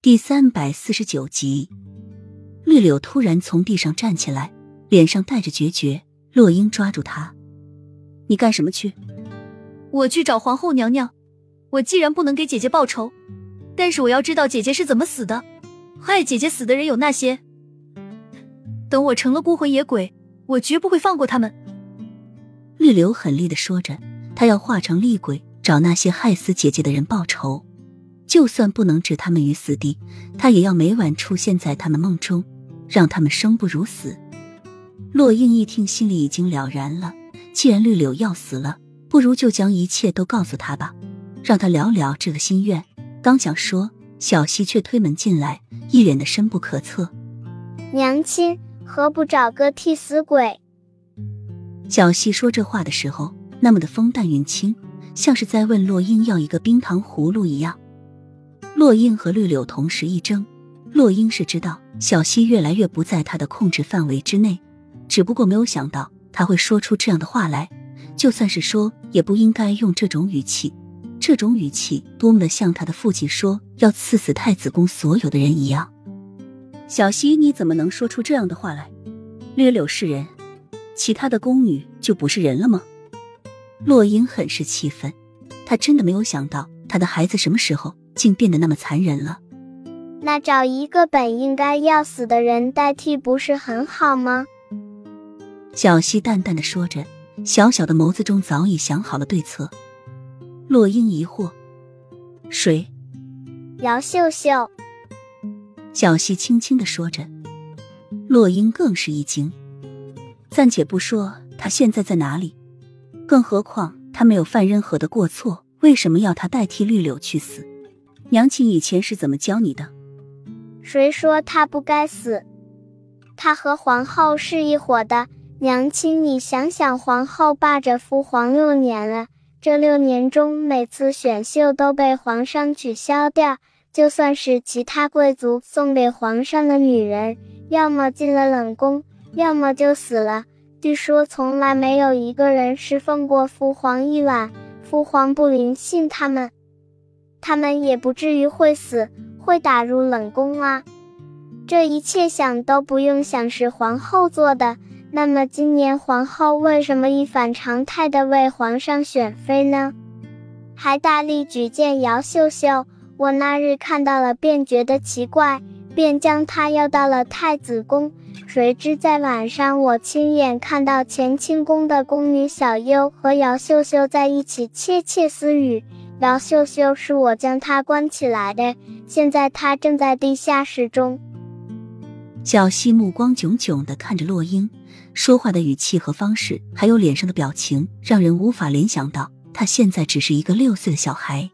第三百四十九集，绿柳突然从地上站起来，脸上带着决绝。洛英抓住他：“你干什么去？”“我去找皇后娘娘。我既然不能给姐姐报仇，但是我要知道姐姐是怎么死的。害姐姐死的人有那些。等我成了孤魂野鬼，我绝不会放过他们。”绿柳狠厉的说着，他要化成厉鬼，找那些害死姐姐的人报仇。就算不能置他们于死地，他也要每晚出现在他们梦中，让他们生不如死。洛英一听，心里已经了然了。既然绿柳要死了，不如就将一切都告诉他吧，让他了了这个心愿。刚想说，小溪却推门进来，一脸的深不可测。娘亲，何不找个替死鬼？小溪说这话的时候，那么的风淡云轻，像是在问洛英要一个冰糖葫芦一样。洛英和绿柳同时一怔，洛英是知道小溪越来越不在他的控制范围之内，只不过没有想到他会说出这样的话来。就算是说，也不应该用这种语气，这种语气多么的像他的父亲说要赐死太子宫所有的人一样。小溪，你怎么能说出这样的话来？绿柳是人，其他的宫女就不是人了吗？洛英很是气愤，他真的没有想到他的孩子什么时候。竟变得那么残忍了。那找一个本应该要死的人代替，不是很好吗？小溪淡淡的说着，小小的眸子中早已想好了对策。洛英疑惑：“谁？”姚秀秀。小溪轻轻的说着。洛英更是一惊。暂且不说他现在在哪里，更何况他没有犯任何的过错，为什么要他代替绿柳去死？娘亲以前是怎么教你的？谁说他不该死？他和皇后是一伙的。娘亲，你想想，皇后霸着父皇六年了，这六年中每次选秀都被皇上取消掉。就算是其他贵族送给皇上的女人，要么进了冷宫，要么就死了。据说从来没有一个人侍奉过父皇一晚，父皇不临信他们。他们也不至于会死，会打入冷宫啊！这一切想都不用想，是皇后做的。那么今年皇后为什么一反常态的为皇上选妃呢？还大力举荐姚秀秀，我那日看到了，便觉得奇怪，便将她邀到了太子宫。谁知在晚上，我亲眼看到乾清宫的宫女小优和姚秀秀在一起窃窃私语。姚秀秀是我将她关起来的，现在她正在地下室中。小溪目光炯炯的看着洛英，说话的语气和方式，还有脸上的表情，让人无法联想到他现在只是一个六岁的小孩。